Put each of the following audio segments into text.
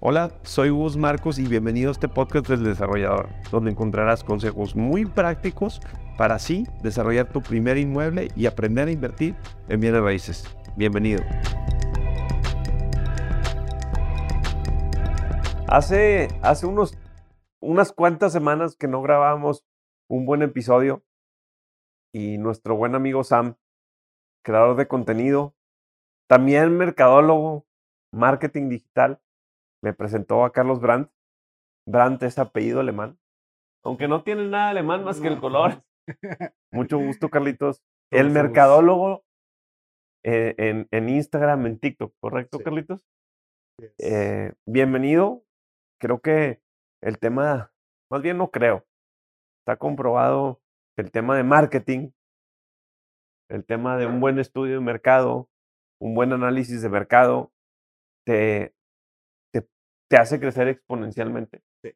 Hola, soy Gus Marcos y bienvenido a este podcast del desarrollador, donde encontrarás consejos muy prácticos para así desarrollar tu primer inmueble y aprender a invertir en bienes raíces. Bienvenido. Hace, hace unos, unas cuantas semanas que no grabamos un buen episodio y nuestro buen amigo Sam, creador de contenido, también mercadólogo, marketing digital, me presentó a Carlos Brandt. Brandt es apellido alemán, aunque no tiene nada alemán más que el color. Mucho gusto, Carlitos. El mercadólogo eh, en, en, Instagram, en TikTok, ¿correcto, Carlitos? Eh, bienvenido. Creo que el tema, más bien no creo, está comprobado el tema de marketing, el tema de un buen estudio de mercado, un buen análisis de mercado, te, te hace crecer exponencialmente. Sí.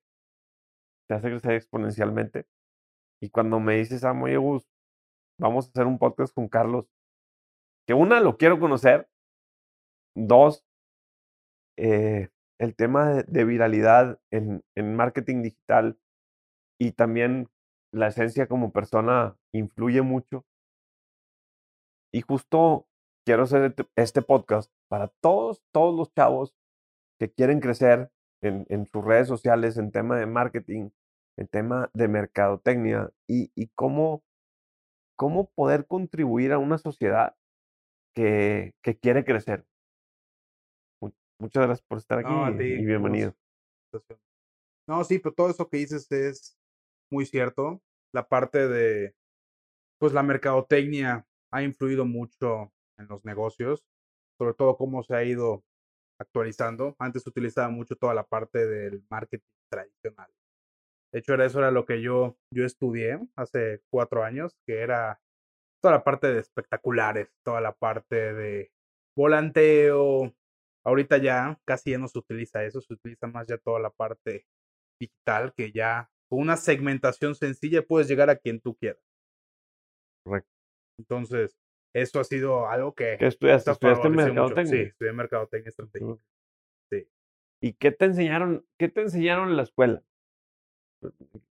Te hace crecer exponencialmente. Y cuando me dices, ah, muy Gus, vamos a hacer un podcast con Carlos, que una, lo quiero conocer. Dos, eh, el tema de, viralidad en, en, marketing digital y también la esencia como persona influye mucho. Y justo quiero hacer este, este podcast para todos, todos los chavos que quieren crecer en, en, sus redes sociales en tema de marketing, en tema de mercadotecnia y, y cómo, cómo poder contribuir a una sociedad que, que quiere crecer. Muchas gracias por estar aquí y bienvenido. No, sí, pero todo eso que dices es muy cierto. La parte de, pues la mercadotecnia ha influido mucho en los negocios, sobre todo cómo se ha ido actualizando. Antes utilizaba mucho toda la parte del marketing tradicional. De hecho, era eso era lo que yo, yo estudié hace cuatro años, que era toda la parte de espectaculares, toda la parte de volanteo. Ahorita ya casi ya no se utiliza eso, se utiliza más ya toda la parte digital, que ya con una segmentación sencilla puedes llegar a quien tú quieras. Correcto. Entonces, eso ha sido algo que... ¿Qué estudiaste? ¿Estudiaste mercadotecnia? Sí, estudié mercadotecnia estratégica. Sí. ¿Y qué te enseñaron, qué te enseñaron en la escuela?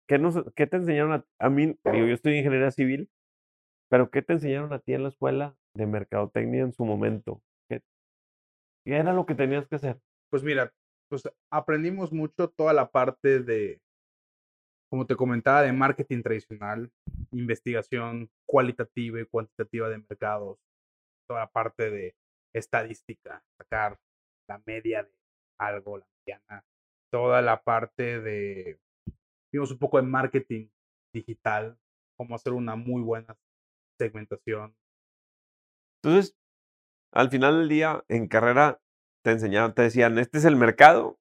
¿Qué, nos, qué te enseñaron a, a mí? Digo, yo estoy en ingeniería civil, pero ¿qué te enseñaron a ti en la escuela de mercadotecnia en su momento? ¿Qué, ¿Qué era lo que tenías que hacer? Pues mira, pues aprendimos mucho toda la parte de, como te comentaba, de marketing tradicional, investigación cualitativa y cuantitativa de mercados, toda la parte de estadística, sacar la media de algo, la mediana, toda la parte de, vimos un poco de marketing digital, cómo hacer una muy buena segmentación. Entonces, al final del día, en carrera, te enseñaban, te decían, este es el mercado,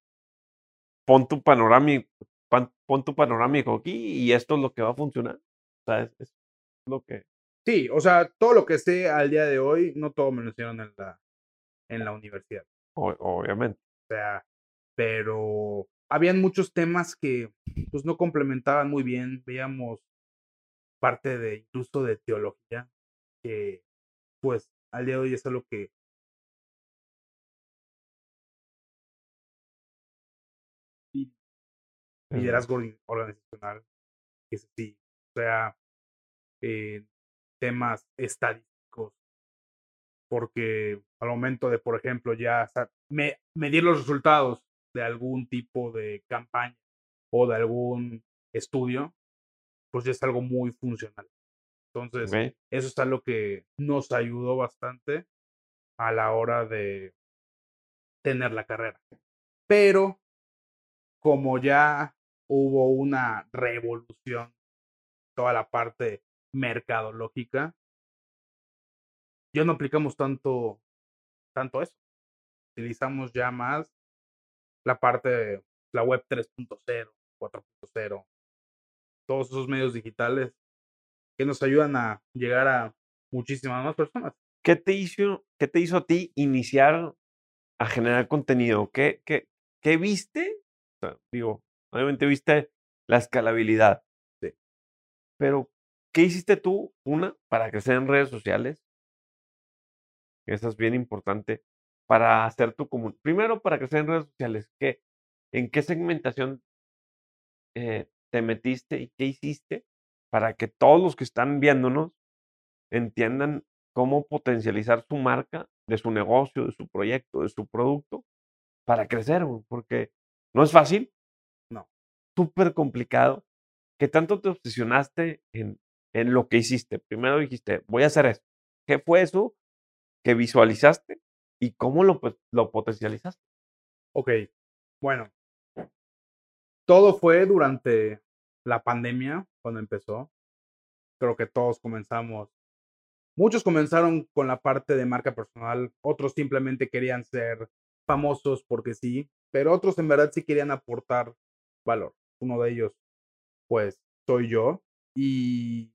pon tu pon tu panorámico aquí y esto es lo que va a funcionar. O sea, es, lo que... Sí, o sea, todo lo que sé al día de hoy, no todo me lo hicieron en la, en la universidad. obviamente. O sea, pero habían muchos temas que pues no complementaban muy bien. Veíamos parte de incluso de teología, que pues al día de hoy es algo que liderazgo organizacional, que así, o sea, eh, temas estadísticos, porque al momento de, por ejemplo, ya medir los resultados de algún tipo de campaña o de algún estudio, pues ya es algo muy funcional. Entonces, eso es algo que nos ayudó bastante a la hora de tener la carrera. Pero como ya hubo una revolución, toda la parte mercadológica, ya no aplicamos tanto, tanto eso. Utilizamos ya más la parte de la web 3.0, 4.0, todos esos medios digitales que nos ayudan a llegar a muchísimas más personas. ¿Qué te hizo, qué te hizo a ti iniciar a generar contenido? ¿Qué, qué, qué viste? digo, Obviamente viste la escalabilidad. Sí. Pero, ¿qué hiciste tú, una, para crecer en redes sociales? Eso es bien importante. Para hacer tu comunidad. Primero, para crecer en redes sociales, ¿qué, ¿en qué segmentación eh, te metiste y qué hiciste para que todos los que están viéndonos entiendan cómo potencializar su marca, de su negocio, de su proyecto, de su producto, para crecer, porque no es fácil. Súper complicado. ¿Qué tanto te obsesionaste en, en lo que hiciste? Primero dijiste, voy a hacer esto. ¿Qué fue eso que visualizaste y cómo lo, pues, lo potencializaste? Ok, bueno, todo fue durante la pandemia, cuando empezó. Creo que todos comenzamos Muchos comenzaron con la parte de marca personal, otros simplemente querían ser famosos porque sí, pero otros en verdad sí querían aportar valor. Uno de ellos, pues, soy yo y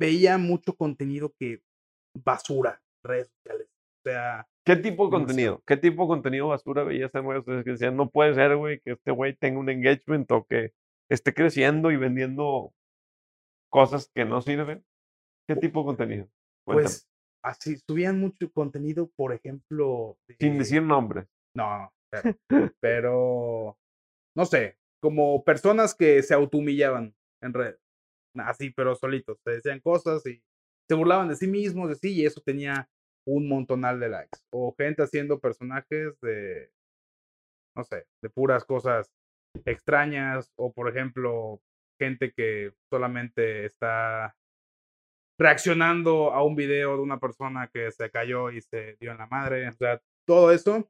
veía mucho contenido que basura, redes sociales. O sea, ¿Qué tipo de contenido? ¿Qué tipo de contenido basura veías en redes sociales que decían, no puede ser, güey, que este güey tenga un engagement o que esté creciendo y vendiendo cosas que no sirven? ¿Qué tipo de contenido? Pues así, subían mucho contenido, por ejemplo. Sin decir nombre. No, pero, no sé, como personas que se autohumillaban en red. Así, pero solitos. Se decían cosas y se burlaban de sí mismos, de sí, y eso tenía un montonal de likes. O gente haciendo personajes de, no sé, de puras cosas extrañas. O, por ejemplo, gente que solamente está reaccionando a un video de una persona que se cayó y se dio en la madre. O sea, todo eso.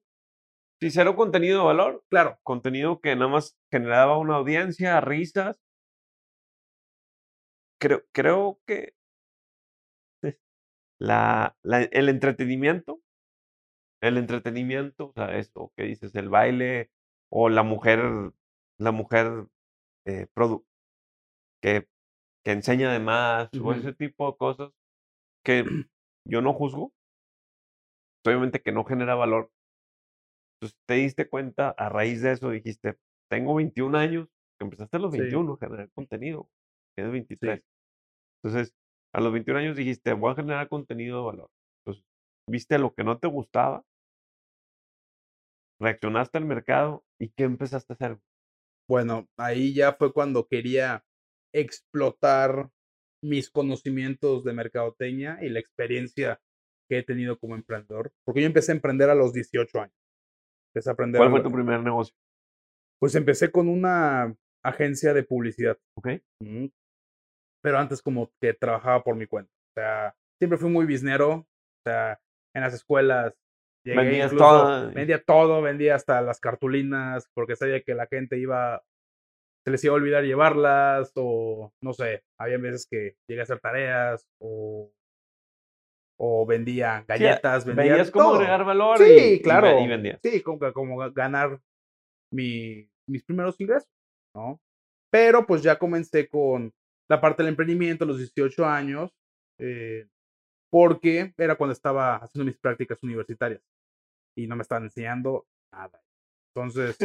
Si cero contenido de valor. Claro. Contenido que nada más generaba una audiencia, risas. Creo, creo que la, el entretenimiento, el entretenimiento, o sea, esto que dices, el baile o la mujer, la mujer eh, que que enseña de más o ese tipo de cosas que yo no juzgo, obviamente que no genera valor. Entonces te diste cuenta a raíz de eso, dijiste, tengo 21 años, que empezaste a los 21 a generar contenido, tienes 23. Entonces, a los 21 años dijiste, voy a generar contenido de valor. Entonces, viste lo que no te gustaba, reaccionaste al mercado y ¿qué empezaste a hacer? Bueno, ahí ya fue cuando quería explotar mis conocimientos de mercadotecnia y la experiencia que he tenido como emprendedor. Porque yo empecé a emprender a los 18 años. Empecé a aprender ¿Cuál fue tu primer negocio? Pues empecé con una agencia de publicidad. Ok. Pero antes como que trabajaba por mi cuenta. O sea, siempre fui muy biznero. O sea, en las escuelas Vendías todo. Vendía todo, vendía hasta las cartulinas, porque sabía que la gente iba se les iba a olvidar llevarlas o no sé, había veces que llegué a hacer tareas o, o vendía galletas, sí, vendía veías cómo agregar valor sí, y, claro, Sí, como, como ganar mi, mis primeros ingresos, ¿no? Pero pues ya comencé con la parte del emprendimiento a los 18 años, eh, porque era cuando estaba haciendo mis prácticas universitarias y no me estaban enseñando nada. Entonces,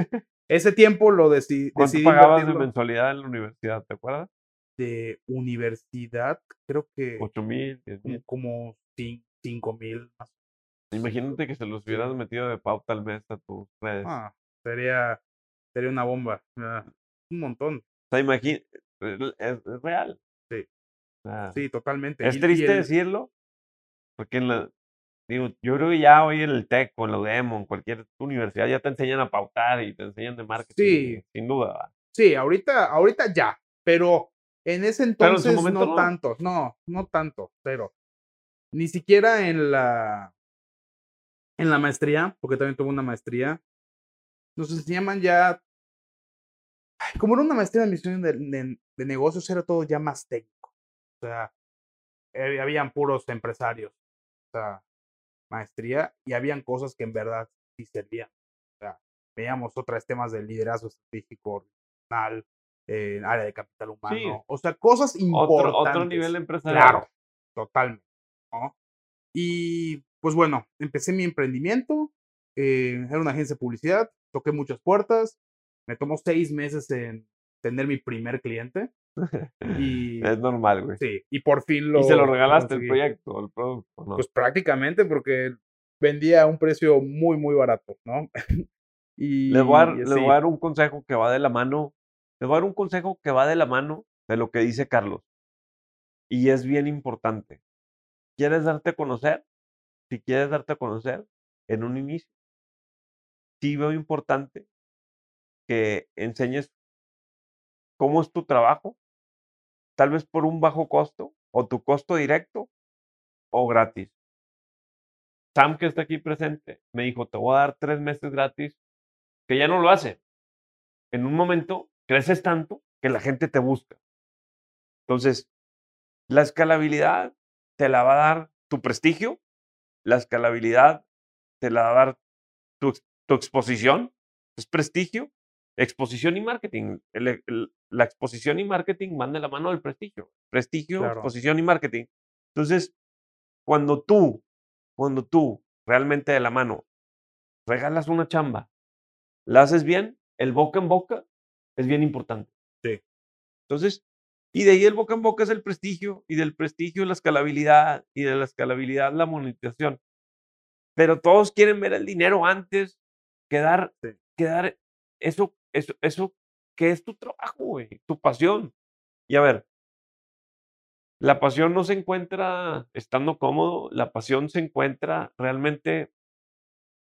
ese tiempo lo decidí. ¿Cuánto pagabas de mensualidad en la universidad? ¿Te acuerdas? De universidad, creo que. 8 mil, Como 5 mil más. Imagínate que se los hubieras metido de pauta al mes a tus redes. Ah, sería, sería una bomba. un montón. O sea, imagínate, es, real. Sí. sí, totalmente. Es triste decirlo, porque en la, Digo, yo creo que ya hoy en el TEC o en la UDEM o en cualquier universidad ya te enseñan a pautar y te enseñan de marketing. Sí. Sin duda. Sí, ahorita, ahorita ya, pero en ese entonces no, tanto, no, no tanto, pero ni siquiera en la en la maestría, porque también tuve una maestría, nos enseñaban ya, como era una maestría de admisión de, de, negocios, era todo ya más técnico. O sea, eh, habían puros empresarios. O sea, maestría y habían cosas que en verdad sí servían. O sea, veíamos otros temas de liderazgo estratégico, nacional, eh, área de capital humano, o sea, cosas importantes. Otro, otro nivel empresarial. Claro, totalmente. ¿No? Y pues bueno, empecé mi emprendimiento, eh, era una agencia de publicidad, toqué muchas puertas, me tomó seis meses en tener mi primer cliente. Y, es normal, güey. Sí, y por fin lo. ¿Y se lo regalaste el proyecto, el producto? Pues prácticamente, porque vendía a un precio muy, muy barato, ¿no? Y, Les voy, a dar, y les voy a dar un consejo que va de la mano. Les voy a dar un consejo que va de la mano de lo que dice Carlos. Y es bien importante. ¿Quieres darte a conocer? Si quieres darte a conocer en un inicio, sí veo importante que enseñes cómo es tu trabajo, tal vez por un bajo costo, o tu costo directo, o gratis. Sam, que está aquí presente, me dijo, te voy a dar tres meses gratis, que ya no lo hace. En un momento creces tanto que la gente te busca. Entonces, la escalabilidad te la va a dar tu prestigio, la escalabilidad te la va a dar tu, tu exposición, es prestigio, exposición y marketing. El- el- la exposición y marketing van de la mano del prestigio. Prestigio, Claro. exposición y marketing. Entonces, cuando tú, cuando tú realmente de la mano regalas una chamba, la haces bien, el boca en boca es bien importante. Sí. Entonces, y de ahí el boca en boca es el prestigio, y del prestigio la escalabilidad, y de la escalabilidad la monetización. Pero todos quieren ver el dinero antes que dar, que dar eso, eso, eso que es tu trabajo, güey, tu pasión. Y a ver, la pasión no se encuentra estando cómodo, la pasión se encuentra realmente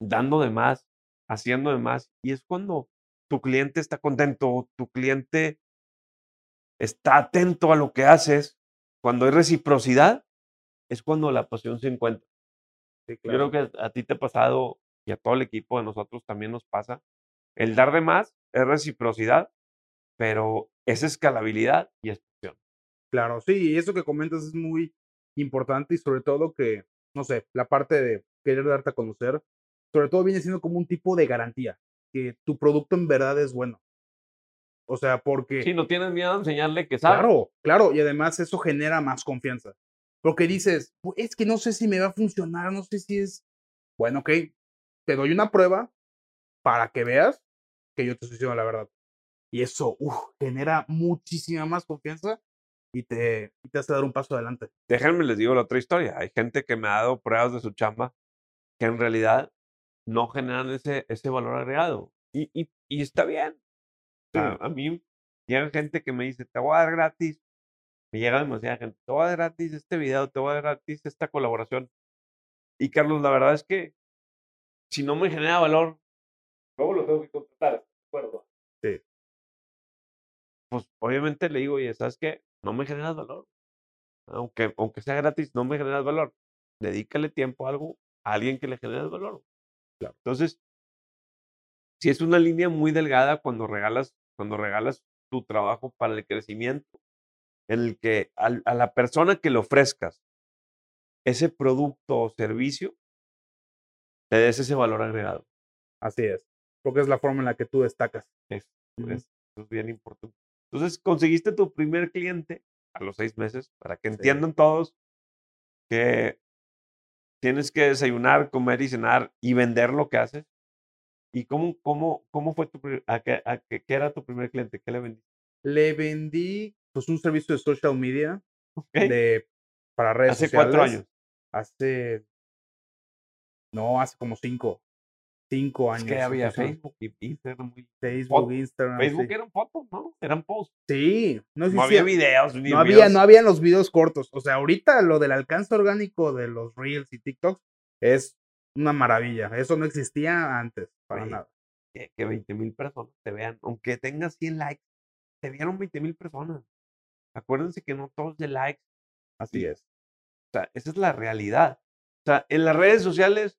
dando de más, haciendo de más. Y es cuando tu cliente está contento, tu cliente está atento a lo que haces, cuando hay reciprocidad, es cuando la pasión se encuentra. Sí, Yo creo que a ti te ha pasado y a todo el equipo de nosotros también nos pasa. El dar de más es reciprocidad, pero es escalabilidad y es pasión. Claro, sí, y eso que comentas es muy importante y sobre todo que, no sé, la parte de querer darte a conocer, sobre todo viene siendo como un tipo de garantía, que tu producto en verdad es bueno. O sea, porque... Si no tienes miedo a enseñarle que sabe. Claro, claro, y además eso genera más confianza. Porque dices, "Pu- es que no sé si me va a funcionar, no sé si es. Bueno, ok, te doy una prueba para que veas que yo te estoy diciendo la verdad. Y eso uf, genera muchísima más confianza y te, y te hace dar un paso adelante. Déjenme les digo la otra historia. Hay gente que me ha dado pruebas de su chamba que en realidad no generan ese, ese valor agregado. Y, y, y está bien. Sea, a mí llega gente que me dice, te voy a dar gratis. Me llega demasiada gente, te voy a dar gratis este video, te voy a dar gratis esta colaboración. Y Carlos, la verdad es que si no me genera valor, luego lo tengo que contratar, ¿estás de acuerdo? Sí. Pues obviamente le digo, oye, ¿sabes qué? No me generas valor. Aunque, aunque sea gratis, no me generas valor. Dedícale tiempo a algo, a alguien que le genere valor. Claro. Entonces, si es una línea muy delgada cuando regalas, cuando regalas tu trabajo para el crecimiento, en el que a la persona que le ofrezcas ese producto o servicio, le des ese valor agregado. Así es. Porque es la forma en la que tú destacas. Es, es- bien importante. Entonces, conseguiste tu primer cliente a los seis meses para que Sí. entiendan todos que tienes que desayunar, comer y cenar y vender lo que haces. ¿Y cómo, cómo, cómo fue tu a qué, a qué- qué era tu primer cliente? ¿Qué le vendiste? Le vendí pues un servicio de social media de, para redes Hace sociales. cuatro años. Hace. No, hace como cinco. Cinco Es años. que había. Facebook y Instagram. Facebook, Foto- Instagram. Facebook sí. eran fotos, ¿no? Eran posts. Sí, no No había videos. no había, no habían los videos cortos. O sea, ahorita lo del alcance orgánico de los Reels y TikToks es una maravilla. Eso no existía antes, para Oye, nada. que, que 20 mil personas te vean, aunque tengas 100 likes, te vieron 20 mil personas. Acuérdense que no todos de likes, Así es. o sea, esa es la realidad. O sea, en las redes sociales,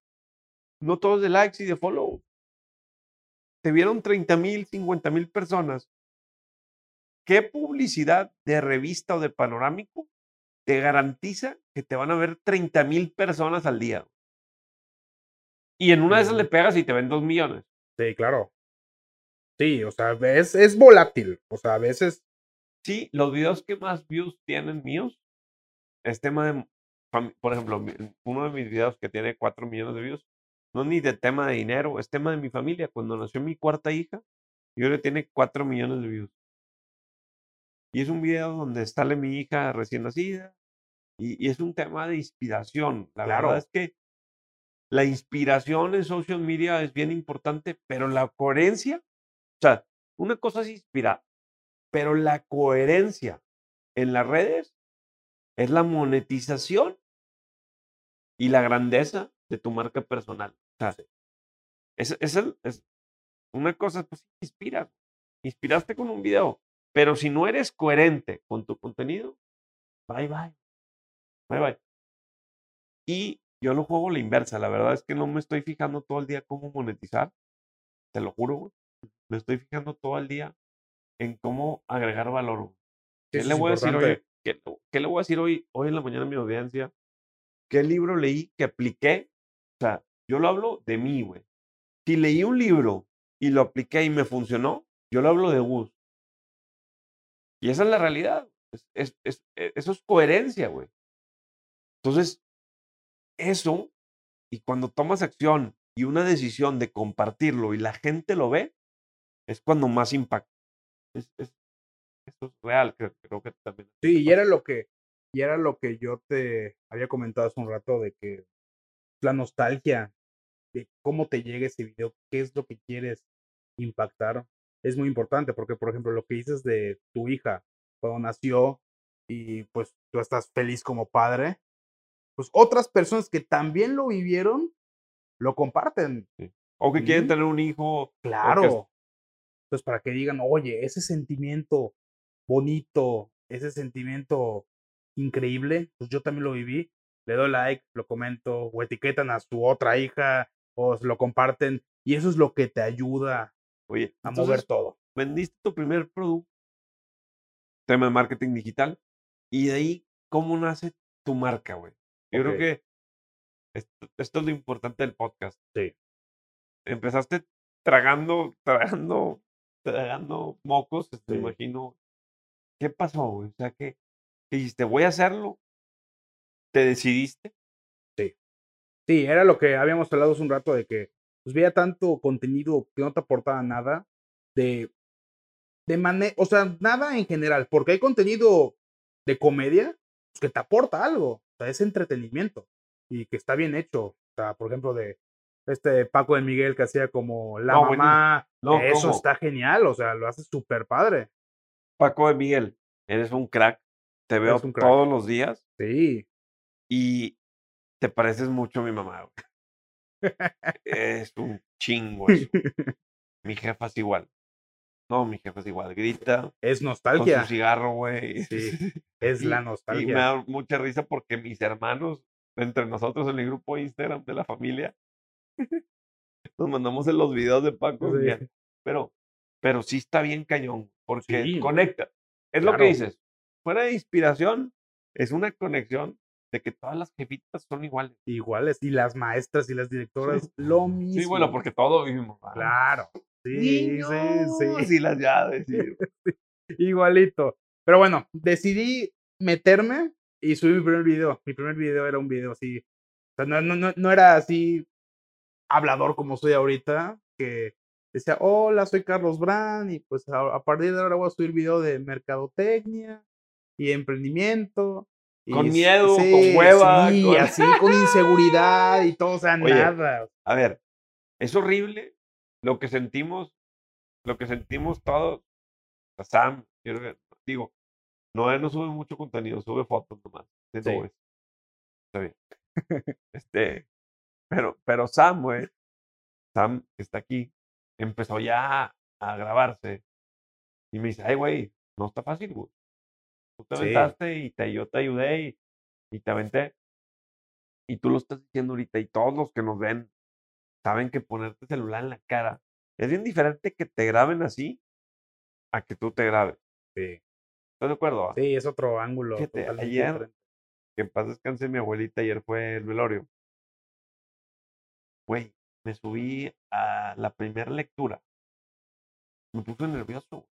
no todos de likes y de follow. Te vieron 30 mil, 50 mil personas. ¿Qué publicidad de revista o de panorámico te garantiza que te van a ver 30 mil personas al día? Y en una de esas le pegas y te ven 2 millones. Sí, claro. Sí, o sea, es, es volátil. O sea, a veces. Sí, los videos que más views tienen míos es tema de, por ejemplo, uno de mis videos que tiene 4 millones de views, no es ni de tema de dinero, es tema de mi familia. Cuando nació mi cuarta hija, y ahora tiene 4 millones de views. Y es un video donde sale mi hija recién nacida, y, y es un tema de inspiración. La Claro. verdad es que la inspiración en social media es bien importante, pero la coherencia, o sea, una cosa es inspirar, pero la coherencia en las redes es la monetización y la grandeza de tu marca personal. O sea, es, es, el- es una cosa, pues inspira. Inspiraste con un video, pero si no eres coherente con tu contenido, bye bye. Bye bye. Y yo lo juego la inversa. La verdad es que no me estoy fijando todo el día cómo monetizar. Te lo juro, güey. Me estoy fijando todo el día en cómo agregar valor. güey. ¿Qué Eso le voy a decir hoy? ¿Qué, qué le voy a decir hoy, hoy en la mañana a mi audiencia? ¿Qué libro leí que apliqué? O sea, yo lo hablo de mí, güey. Si leí un libro y lo apliqué y me funcionó, yo lo hablo de Gus. Y esa es la realidad. Es- es- es- e- eso es coherencia, güey. Entonces, eso, y cuando tomas acción y una decisión de compartirlo y la gente lo ve, es cuando más impacta. Es, es- esto es real, creo, creo que también. Sí, y era lo que, y era lo que yo te había comentado hace un rato de que la nostalgia de cómo te llega ese video, qué es lo que quieres impactar, es muy importante, porque por ejemplo, lo que dices de tu hija cuando nació y pues tú estás feliz como padre, pues otras personas que también lo vivieron lo comparten. O que quieren tener un hijo. Claro. Entonces, para que digan, oye, ese sentimiento bonito, ese sentimiento increíble, pues yo también lo viví, le doy like, lo comento, o etiquetan a su otra hija, o lo comparten, y eso es lo que te ayuda Oye, a entonces, mover todo. vendiste tu primer producto, tema de marketing digital, y de ahí, ¿cómo nace tu marca, güey? Yo creo que esto, esto es lo importante del podcast. Sí. Empezaste tragando, tragando, tragando mocos, me Sí. imagino. ¿Qué pasó? O sea, que dijiste, voy a hacerlo. ¿Te decidiste? Sí, era lo que habíamos hablado hace un rato de que pues veía tanto contenido que no te aportaba nada de de manera, o sea, nada en general, porque hay contenido de comedia pues, que te aporta algo, sea, es entretenimiento y que está bien hecho. O sea, por ejemplo, de este Paco de Miguel que hacía como la No, mamá, No, eso ¿cómo? está genial, o sea, lo hace súper padre. Paco de Miguel, eres un crack. Te veo crack. todos los días Sí, y te pareces mucho a mi mamá, güey. Es un chingo eso. Mi jefa es igual. No, mi jefa es igual. Grita es con nostalgia, su cigarro, güey. Sí, es Y- la Y me nostalgia. da mucha risa porque mis hermanos, entre nosotros en el grupo de Instagram de la familia, nos mandamos en los videos de Paco. Sí. Pero, pero sí está bien cañón, porque Sí. conecta. Es lo que dices. Fuera de inspiración, es una conexión de que todas las jefitas son iguales. Iguales, y las maestras y las directoras, lo mismo. Sí, bueno, porque todos vivimos. Claro, sí, sí, sí. Y las llaves. y- Igualito. Pero bueno, decidí meterme y subí mi primer video. Mi primer video era un video así. O sea, no, no, no, no era así hablador como soy ahorita, que decía, hola, soy Carlos Brand, y pues a, a partir de ahora voy a subir video de mercadotecnia y emprendimiento. y Con miedo, con sí, hueva, Sí, con- así, con inseguridad y todo, o sea, Oye, nada. A ver, es horrible lo que sentimos, lo que sentimos todos. Sam, digo, Noé no sube mucho contenido, sube fotos nomás. de Sí. nubes. Está bien. Este, pero, pero Sam, güey, Sam, que está aquí, empezó ya a grabarse. Y me dice, ay, güey, no está fácil, güey. Tú te Sí. aventaste y te, yo te ayudé y, y te aventé. Y tú lo estás diciendo ahorita y todos los que nos ven saben que ponerte celular en la cara es bien diferente que te graben así a que tú te grabes. Sí, ¿Estás de acuerdo? sí, es otro ángulo. Fíjate, ayer- diferente. Que en paz descanse mi abuelita, ayer fue el velorio. Güey, me subí a la primera lectura. Me puse nervioso.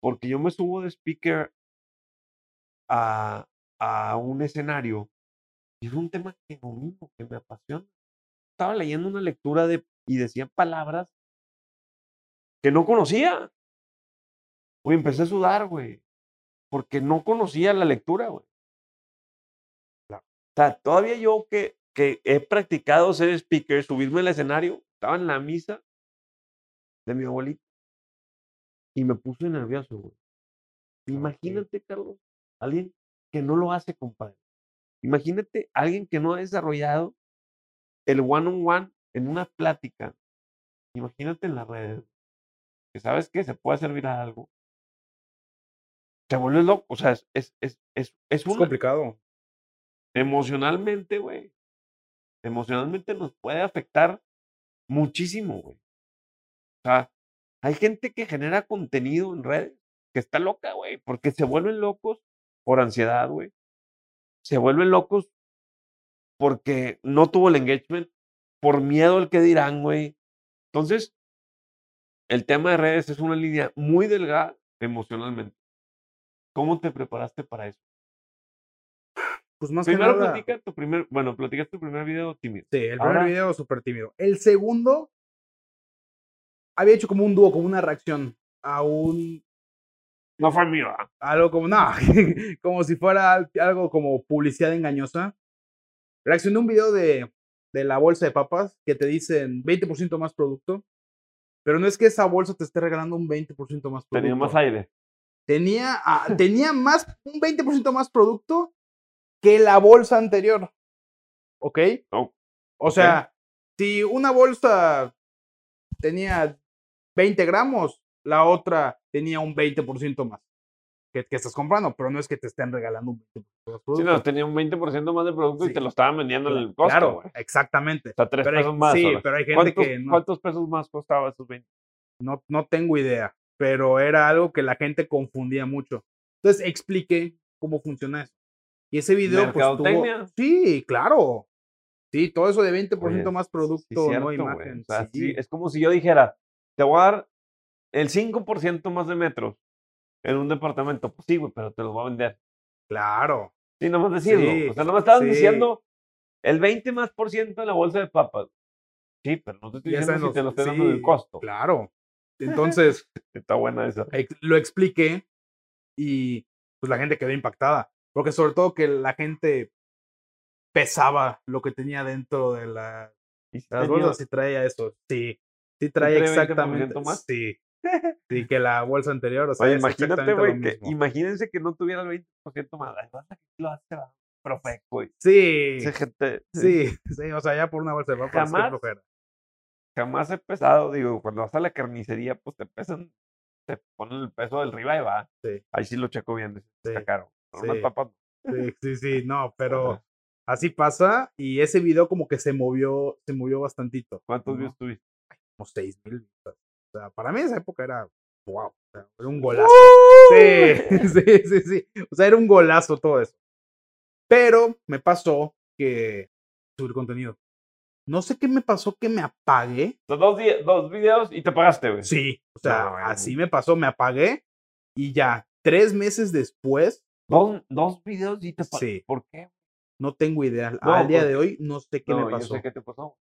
Porque yo me subo de speaker a, a un escenario y es un tema que domino, que me apasiona. Estaba leyendo una lectura de, y decían palabras que no conocía. Güey, empecé a sudar, güey. Porque no conocía la lectura, güey. O sea, todavía yo que que he practicado ser speaker, subirme al escenario, estaba en la misa de mi abuelita y me puse nervioso, güey. Imagínate, Carlos, alguien que no lo hace, compadre. Imagínate alguien que no ha desarrollado el one-on-one en una plática. Imagínate en las redes. Que sabes que se puede servir a algo. Te vuelves loco. O sea, es, es, es, es, es Es una- complicado. emocionalmente, güey. Emocionalmente nos puede afectar muchísimo, güey. O sea, hay gente que genera contenido en redes que está loca, güey, porque se vuelven locos por ansiedad, güey. Se vuelven locos porque no tuvo el engagement, por miedo al que dirán, güey. Entonces, el tema de redes es una línea muy delgada emocionalmente. ¿Cómo te preparaste para eso? Pues más que Primero nada. platica tu primer, bueno, platicas tu primer video tímido. Sí, el primer video súper tímido. El segundo había hecho como un dúo, como una reacción a un No fue mío. ¿ah? algo como, no, como si fuera al- algo como publicidad engañosa. Reaccioné a un video de, de la bolsa de papas que te dicen 20% más producto, pero no es que esa bolsa te esté regalando un 20% más producto. Tenía más aire. Tenía, ah, tenía más, un 20% más producto que la bolsa anterior. ¿Ok? Oh, O sea, si una bolsa tenía 20 gramos, la otra tenía un 20% más que, que estás comprando, pero no es que te estén regalando un 20% más Sí, no, tenía un 20% más de producto Sí. y te lo estaban vendiendo en el costo, claro, güey. exactamente. O sea, tres Pero hay- pesos más. sí, pero hay gente ¿Cuántos, que no- ¿Cuántos pesos más costaba esos 20? No, no tengo idea, pero era algo que la gente confundía mucho. Entonces expliqué cómo funciona eso. Y ese video, pues tuvo... Sí, claro. Sí, todo eso de 20% Oye, más Sí, producto, cierto, no imagen. O sea, sí. sí, es como si yo dijera, te voy a dar el 5% más de metros en un departamento. Pues sí, güey, pero te lo voy a vender. Claro. Sí, nomás decirlo. Sí, o sea, no me estaban sí. diciendo el 20 más por ciento en la bolsa de papas. Sí, pero no te estoy diciendo si te los- lo estoy dando en el sí, costo. Claro. Entonces, Está buena esa. lo expliqué y pues la gente quedó impactada. Porque sobre todo que la gente pesaba lo que tenía dentro de la, Y si las bolsas y traía eso. Sí. Sí traía trae 20% exactamente. más? Sí. Sí, que la bolsa anterior. O sea, Oye, imagínate, güey, que imagínense que no tuviera el 20% más. Lo hace, va, Profeco, güey. Sí. Gente, Sí, sí, o sea, ya por una bolsa de papas, qué Jamás. jamás he pesado, digo, cuando vas a la carnicería, pues te pesan, te ponen el peso del ribeye, va. Sí. Ahí sí lo checo bien, dice, está Sí, caro. Unas sí. papas, Sí, sí, sí, no, pero Ajá. así pasa y ese video como que se movió, se movió bastantito. ¿cuántos ¿no? views tuviste? Como seis mil vistas. O sea, para mí esa época era wow, era un golazo. Sí, sí, sí, sí. O sea, era un golazo todo eso. Pero me pasó que subir contenido. No sé qué me pasó que me apagué. Sea, dos, dos videos y te pagaste, güey. Sí, o sea, No, así me pasó, me apagué y ya tres meses después Dos, dos videos y te pagaste. Sí. ¿Por qué? no tengo idea. No, Al día de hoy no sé qué no, me yo pasó. sé qué te pasó.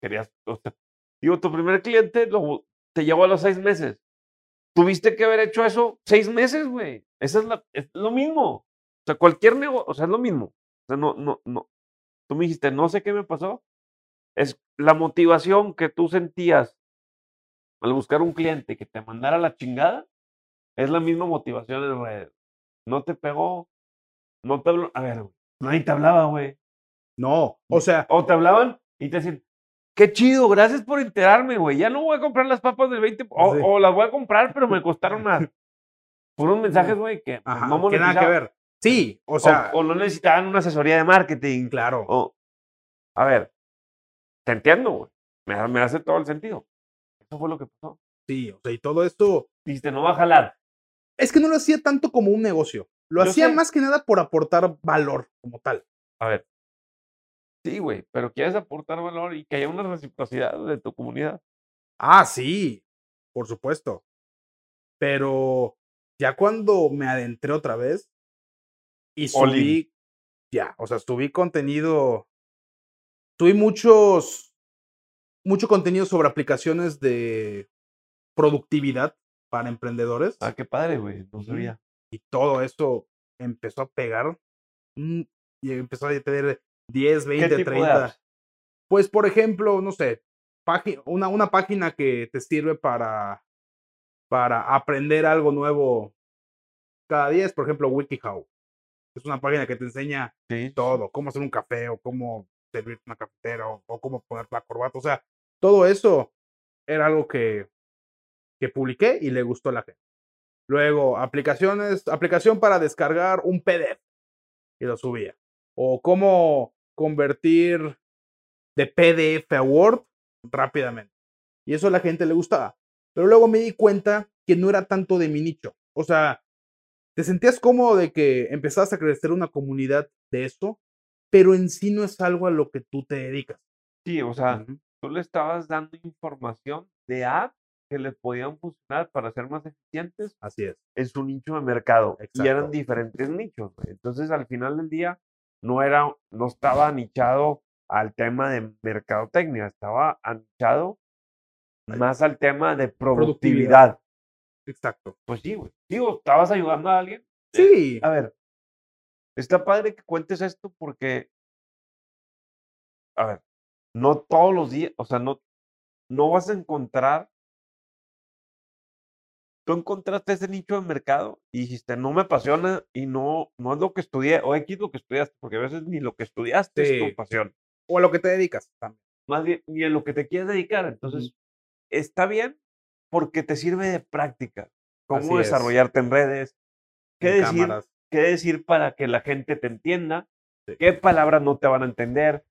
Querías, o sea, digo, tu primer cliente lo, te llevó a los seis meses. Tuviste que haber hecho eso seis meses, güey. Esa es, la, es lo mismo. O sea, cualquier negocio, o sea, es lo mismo. O sea, no, no, no. Tú me dijiste, no sé qué me pasó. Es la motivación que tú sentías al buscar un cliente que te mandara la chingada, es la misma motivación en redes. No te pegó, no te habló. A ver, güey, nadie te hablaba, güey. No, o sea, O te hablaban y te decían, qué chido, gracias por enterarme, güey. Ya no voy a comprar las papas del 20, o, Sí. o las voy a comprar, pero me costaron más. Fueron mensajes, güey, que ajá, no que nada que ver. Sí, o sea, o, o no necesitaban una asesoría de marketing. claro. O, a ver, te entiendo, güey. Me, hace todo el sentido. Eso fue lo que pasó. Sí, o sea, y todo esto Dijiste, no va a jalar. es que no lo hacía tanto como un negocio. Lo Yo hacía sé. más que nada por aportar valor como tal. A ver. Sí, güey, pero quieres aportar valor y que haya una reciprocidad de tu comunidad. Ah, sí, por supuesto. Pero ya cuando me adentré otra vez y subí, ya, o sea, subí contenido, subí muchos, mucho contenido sobre aplicaciones de productividad para emprendedores Ah, qué padre, güey. No sabía. y todo eso empezó a pegar mm, y empezó a tener 10, ¿Qué 20, tipo de 30. apps? Pues, por ejemplo, no sé, una, una página que te sirve para, para aprender algo nuevo cada día es, por ejemplo, WikiHow. Es una página que te enseña Sí. todo, cómo hacer un café o cómo servir una cafetera o, o cómo poner la corbata. O sea, todo eso era algo que, que publiqué y le gustó a la gente. Luego, aplicaciones, aplicación para descargar un PDF y lo subía. O cómo convertir de PDF a Word rápidamente. Y eso a la gente le gustaba. Pero luego me di cuenta que no era tanto de mi nicho. O sea, te sentías cómodo de que empezabas a crecer una comunidad de esto, pero en sí no es algo a lo que tú te dedicas. Sí, o sea, tú le estabas dando información de apps que le podían funcionar para ser más eficientes Así es. en su nicho de mercado. Y eran Exacto. diferentes nichos. Entonces, al final del día, no era, no estaba nichado al tema de mercadotecnia, estaba anichado Ay. más al tema de Productividad. productividad. Exacto. Pues sí, güey. Digo, estabas ayudando a alguien. Sí. A ver, está padre que cuentes esto porque, a ver, no todos los días, o sea, no, no vas a encontrar, tú encontraste ese nicho de mercado y dijiste, no me apasiona y no, no es lo que estudié, o X lo que estudiaste, porque a veces ni lo que estudiaste es Sí. tu pasión, O a lo que te dedicas también. más bien ni en lo que te quieres dedicar. Entonces, está bien porque te sirve de práctica, cómo Así es. desarrollarte en redes, qué En decir, cámaras. qué decir para que la gente te entienda, Sí. qué palabras no te van a entender,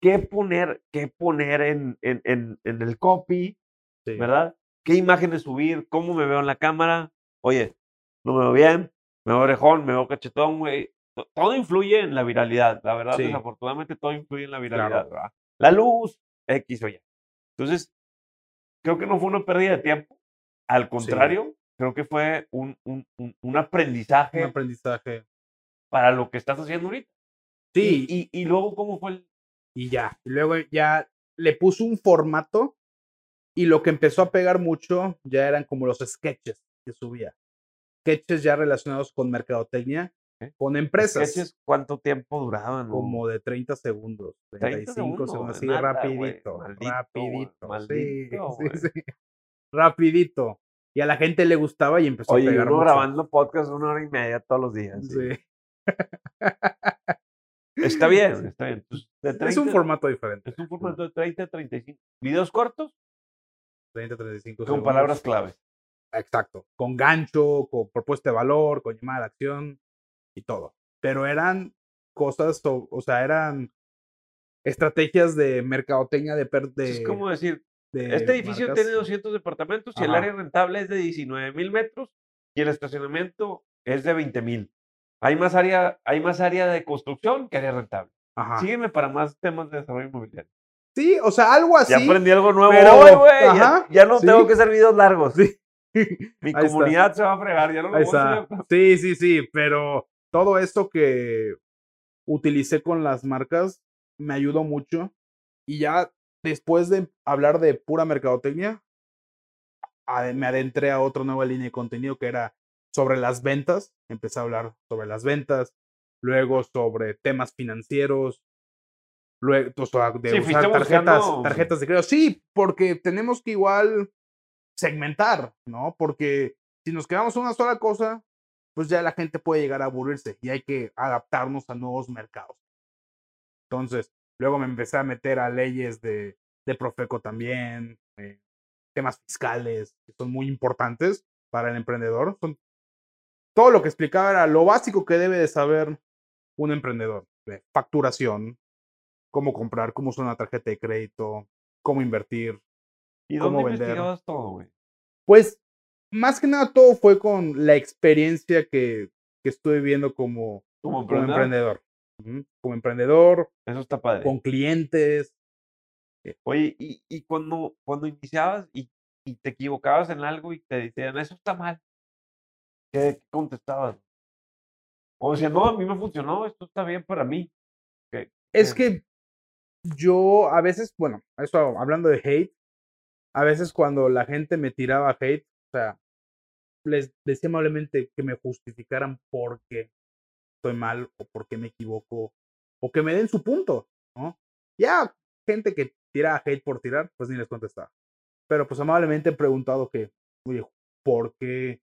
qué poner, qué poner en, en, en, en el copy, Sí. ¿verdad? ¿Qué imágenes subir? ¿Cómo me veo en la cámara? Oye, no me veo bien, me veo orejón, me veo cachetón, güey. To- Todo influye en la viralidad, la verdad, Sí. desafortunadamente todo influye en la Claro. viralidad, ¿verdad? La luz, X o Y. Entonces, creo que no fue una pérdida de tiempo, al contrario, creo que fue un, un, un- un aprendizaje Un aprendizaje. para lo que estás haciendo ahorita. Sí. Y, y, y luego, ¿cómo fue el, y ya. Y luego ya le puso un formato y lo que empezó a pegar mucho ya eran como los sketches que subía. Sketches ya relacionados con mercadotecnia, Ok. con empresas. sketches? ¿Cuánto tiempo duraban? o- Como de 30 segundos, 35 segundos, segundos, así nada, rapidito, maldito, rapidito, sí, maldito, sí, güey. sí, rapidito. Y a la gente le gustaba y empezó Oye, a pegar uno mucho. grabando podcast una hora y media todos los días. sí. Sí. Está bien, está bien. Pues, de Es un 30 formato diferente. es un formato de 30 a 35. Videos cortos 30, 35 con segundos. palabras claves. Exacto. Con gancho, con propuesta de valor, con llamada de acción y todo. Pero eran cosas, o, o sea, eran estrategias de mercadotecnia de, de, es como decir, de este edificio marcas. tiene 200 departamentos y el área rentable es de 19 mil metros y el estacionamiento es de 20 mil. Hay más área, hay más área de construcción que área rentable. Ajá. Sígueme para más temas de desarrollo inmobiliario. Sí, o sea, algo así. Ya aprendí algo nuevo pero- hoy, güey. Ya, no sí. tengo que hacer videos largos. Sí. Mi Ahí está. comunidad se va a fregar, ya no lo Ahí voy a está. hacer. Sí, sí, sí, pero todo esto que utilicé con las marcas me ayudó mucho. Y ya después de hablar de pura mercadotecnia, me adentré a otra nueva línea de contenido que era sobre las ventas. Empecé a hablar sobre las ventas, luego sobre temas financieros, luego o sea, de Sí, usar fuiste tarjetas, buscando- tarjetas de crédito. Sí, porque tenemos que igual segmentar, ¿no? Porque si nos quedamos en una sola cosa, pues ya la gente puede llegar a aburrirse y hay que adaptarnos a nuevos mercados. Entonces, luego me empecé a meter a leyes de, de Profeco también, eh, temas fiscales, que son muy importantes para el emprendedor. Son, todo lo que explicaba era lo básico que debe de saber un emprendedor, de facturación, cómo comprar, cómo usar una tarjeta de crédito, cómo invertir, ¿Y cómo dónde vender. todo, güey? pues, más que nada todo fue con la experiencia que, que estuve viendo como, Como como emprendedor. Como emprendedor, Eso está padre. con clientes. Oye, y, y cuando, cuando iniciabas y, y te equivocabas en algo y te decían, eso está mal, ¿qué contestabas? O decían, no, a mí me funcionó, esto está bien para mí. ¿Qué- Es qué? que yo a veces, bueno, eso hablando de hate, a veces cuando la gente me tiraba hate, o sea, les decía amablemente que me justificaran por qué estoy mal o por qué me equivoco o que me den su punto, ¿no? Ya gente que tira hate por tirar, pues ni les contestaba. Pero pues amablemente he preguntado que, oye, ¿por qué?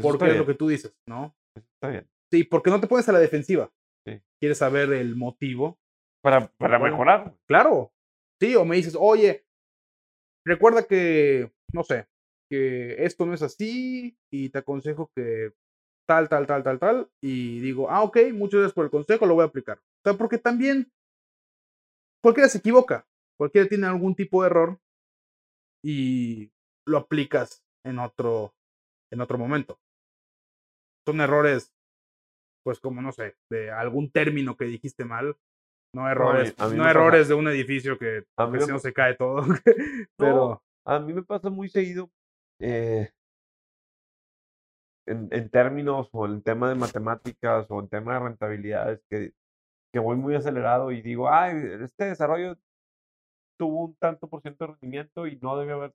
¿Por qué es lo que tú dices, no? Está bien. Sí, porque no te pones a la defensiva. Sí. Quieres saber el motivo. Para, para mejorar. Claro. Sí, o me dices, oye, recuerda que, no sé, que esto no es así y te aconsejo que tal, tal, tal, tal, tal. Y digo, ah, ok, muchas gracias por el consejo, lo voy a aplicar. O sea, porque también cualquiera se equivoca, cualquiera tiene algún tipo de error y lo aplicas en otro, en otro momento. Son errores, pues como no sé, de algún término que dijiste mal, no errores, no pasa- errores de un edificio que, A mí me no se cae todo. Pero A mí me pasa muy seguido eh, en, en términos o en tema de matemáticas o en tema de rentabilidades que, que voy muy acelerado y digo, ay, este desarrollo tuvo un tanto por ciento de rendimiento y no debe haber.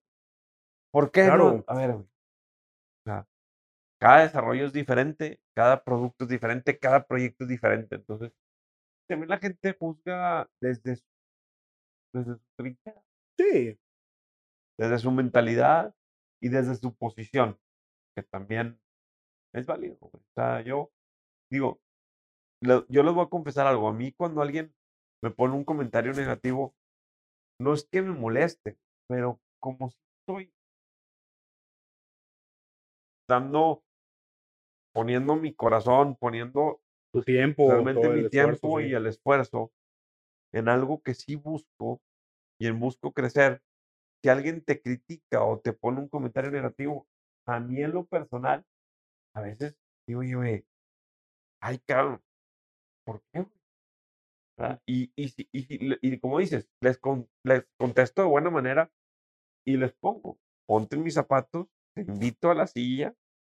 ¿Por qué? no? Claro. A ver, güey. O sea, cada desarrollo es diferente, cada producto es diferente, cada proyecto es diferente. Entonces, también la gente juzga desde su, desde su trinchera sí, desde su mentalidad y desde su posición, que también es válido. O sea, yo digo, yo les voy a confesar algo. A mí cuando alguien me pone un comentario negativo, no es que me moleste, pero como estoy dando, poniendo mi corazón, poniendo tu tiempo, realmente mi esfuerzo, tiempo sí. y el esfuerzo en algo que sí busco y en busco crecer. Si alguien te critica o te pone un comentario negativo, a mí en lo personal, a veces digo, oye, güey, ay, cabrón, ¿por qué? güey?" ¿Verdad? Y, y, y, y como dices, les, con- les contesto de buena manera y les pongo, ponte en mis zapatos, te invito a la silla.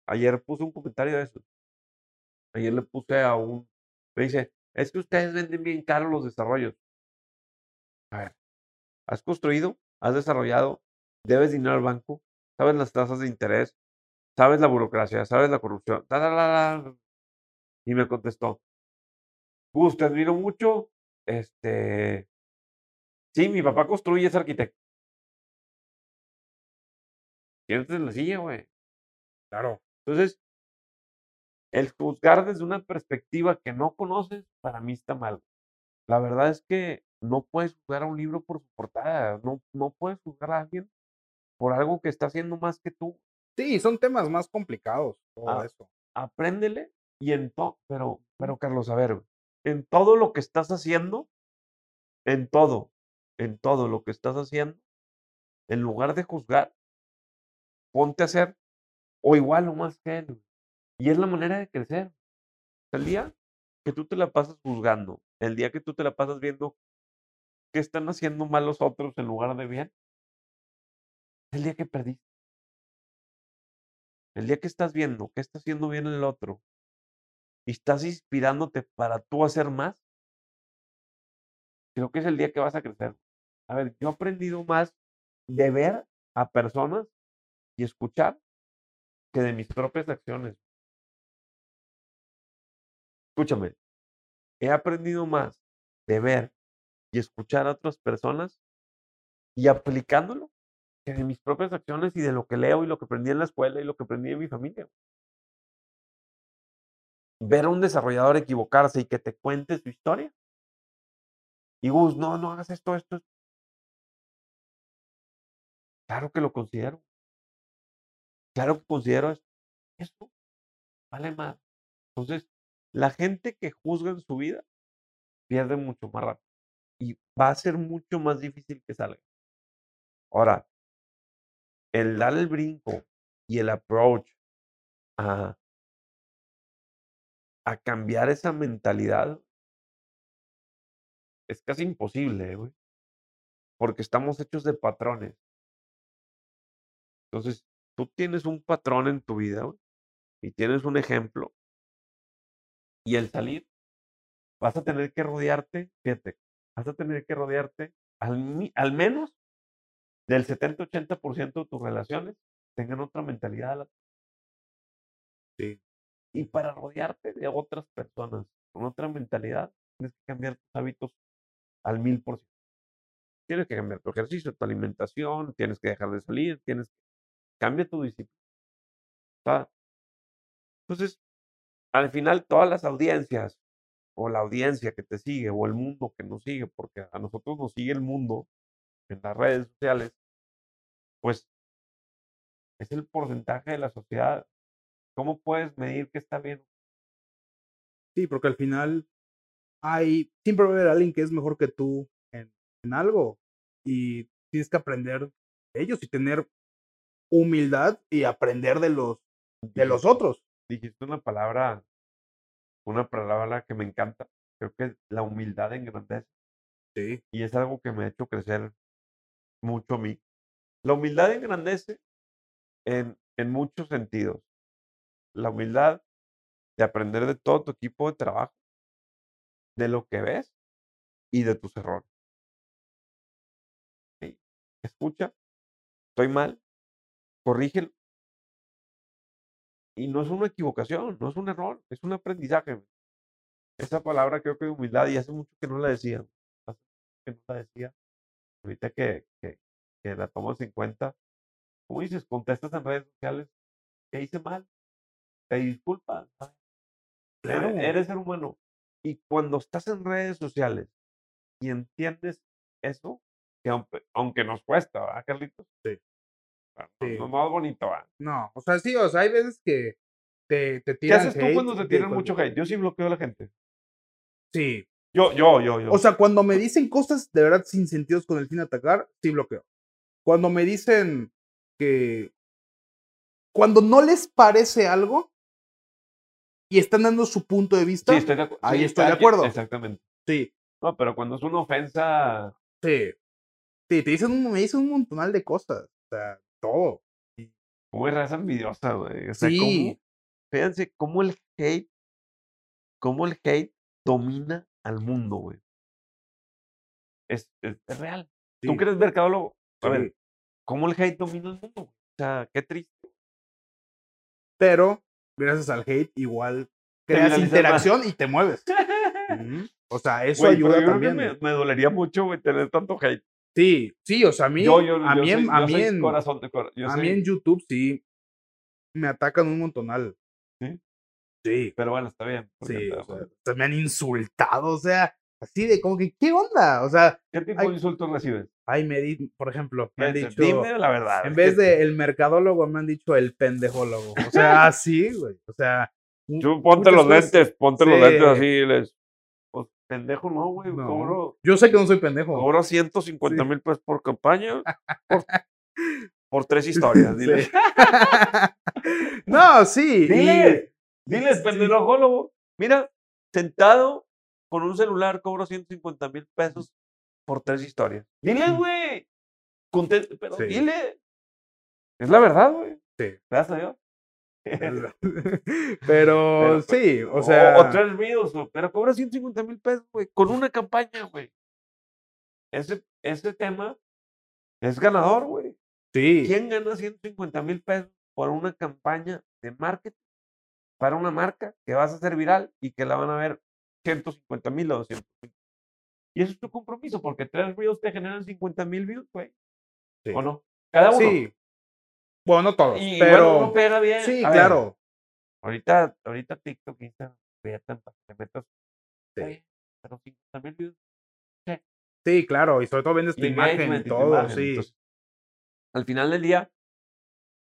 Ayer puse un comentario de eso. Ayer le puse a un, me dice, es que ustedes venden bien caro los desarrollos. A ver, has construido, has desarrollado, debes dinero al banco, sabes las tasas de interés, sabes la burocracia, sabes la corrupción. ta, ta, ta, ta". Y me contestó, Gus, te admiro mucho. Este, sí, mi papá construye, es arquitecto. Siéntate en la silla, güey. Claro. Entonces, el juzgar desde una perspectiva que no conoces, para mí está mal. La verdad es que no puedes juzgar a un libro por su portada, no, no puedes juzgar a alguien por algo que está haciendo más que tú. Sí, son temas más complicados, todo Ah. eso. Apréndele y en todo, pero, pero Carlos, a ver, en todo lo que estás haciendo, en todo, en todo lo que estás haciendo, en lugar de juzgar, ponte a hacer o igual o más que él. Y es la manera de crecer. El día que tú te la pasas juzgando, el día que tú te la pasas viendo qué están haciendo mal los otros en lugar de bien, es el día que perdiste. El día que estás viendo qué está haciendo bien el otro y estás inspirándote para tú hacer más, creo que es el día que vas a crecer. A ver, yo he aprendido más de ver a personas y escuchar que de mis propias acciones. Escúchame, he aprendido más de ver y escuchar a otras personas y aplicándolo que de mis propias acciones y de lo que leo y lo que aprendí en la escuela y lo que aprendí en mi familia. Ver a un desarrollador equivocarse y que te cuente su historia. Y Gus, no, no hagas esto, esto. esto". Claro que lo considero. Claro que considero esto. Esto vale más. Entonces, la gente que juzga en su vida pierde mucho más rápido. Y va a ser mucho más difícil que salga. Ahora, el dar el brinco y el approach a, a cambiar esa mentalidad es casi imposible, ¿eh, güey. Porque estamos hechos de patrones. Entonces, tú tienes un patrón en tu vida, y tienes un ejemplo. Y el salir, vas a tener que rodearte, fíjate, vas a tener que rodearte al, al menos del 70-80% de tus relaciones tengan otra mentalidad. a la- Sí. Y para rodearte de otras personas con otra mentalidad, tienes que cambiar tus hábitos al mil por ciento. Tienes que cambiar tu ejercicio, tu alimentación, tienes que dejar de salir, tienes que cambia tu disciplina. Entonces, al final, todas las audiencias, o la audiencia que te sigue, o el mundo que nos sigue, porque a nosotros nos sigue el mundo en las redes sociales, pues es el porcentaje de la sociedad. ¿Cómo puedes medir que está bien? Sí, porque al final hay, siempre va a haber alguien que es mejor que tú en, en algo y tienes que aprender de ellos y tener humildad y aprender de los de los otros. Dijiste una palabra, una palabra que me encanta. Creo que la humildad engrandece. Sí. Y es algo que me ha hecho crecer mucho a mí. La humildad engrandece en, en muchos sentidos. La humildad de aprender de todo tu equipo de trabajo, de lo que ves y de tus errores. Escucha, estoy mal, corrígelo. Y no es una equivocación, no es un error, es un aprendizaje. Esa palabra creo que de humildad, y hace mucho que no la decía, hace mucho que no la decía, ahorita que, que, que la tomas en cuenta, como dices, contestas en redes sociales, que hice mal, te disculpas, Claro. eres, eres ser humano. Y cuando estás en redes sociales y entiendes eso, que aunque, aunque nos cuesta, ¿verdad, Carlitos? Sí. Sí. No, no es bonito, ¿verdad? No, o sea, sí, o sea, hay veces que te, te ¿Qué tiran haces tú cuando te tiran mucho hate? Yo sí bloqueo a la gente. Sí. Yo, yo, yo, yo. O sea, cuando me dicen cosas de verdad sin sentidos con el fin de atacar, sí bloqueo. Cuando me dicen que. Cuando no les parece algo y están dando su punto de vista, sí, estoy de, ahí sí, estoy de acuerdo. Exactamente. sí, No, pero cuando es una ofensa, sí. Sí, te dicen, me dicen un montonal de cosas. O sea, todo. como raza envidiosa, güey. O sea, Sí. cómo- fíjense cómo el hate, cómo el hate domina al mundo, güey. Es, es, es real. Tú Sí, que eres mercadólogo, a ver. ¿cómo el hate domina el mundo? O sea, qué triste. Pero, gracias al hate, igual creas más. interacción y te mueves. O sea, eso pero ayuda también. Me, me dolería mucho, güey, tener tanto hate. Sí, sí, o sea, a mí, yo, yo, a yo mí, soy, en, a mí en, corazón de corazón. Yo a soy- mí en YouTube sí me atacan un montonal. ¿Sí? Sí, Pero bueno, está bien. sí, o sea, me han insultado, o sea, así de como que, ¿qué onda? O sea, ¿Qué tipo de insultos recibes? ay, me di, por ejemplo, me han dicho, Dime la verdad. en vez de el mercadólogo, me han dicho el pendejólogo. O sea, así, güey, o sea. Tú ponte los lentes, ponte los lentes Sí. así y les. Pendejo, no, güey. No, Cobro, Yo sé que no soy pendejo. cobro 150 Sí. mil pesos por campaña por, por tres historias. Dile, Sí. no, sí. y- Dile, diles, sí. pendejólogo. Mira, sentado con un celular cobro 150 mil pesos por tres historias. Dile, güey. Pero Sí. dile. Es la verdad, güey. Sí. Gracias a Dios. Pero, Pero, sí, o O- sea. O, tres videos, o- pero cobra 150 mil pesos, güey, con una campaña, güey. Ese, ese tema es ganador, güey. sí. ¿Quién gana 150 mil pesos por una campaña de marketing para una marca que vas a hacer viral y que la van a ver 150 mil o 200 mil? Y eso es tu compromiso, porque tres videos te generan 50 mil views, güey. Sí. ¿O no? Cada uno. Sí. Bueno, no todos, Y pero. bueno, uno pega bien. sí, A ver, claro. ahorita, ahorita TikTok, Instagram, te metas. Sí. Está bien, pero 50 mil views. Sí, claro. Y sobre todo vendes tu y imagen y todo, imagen, sí. entonces, al final del día,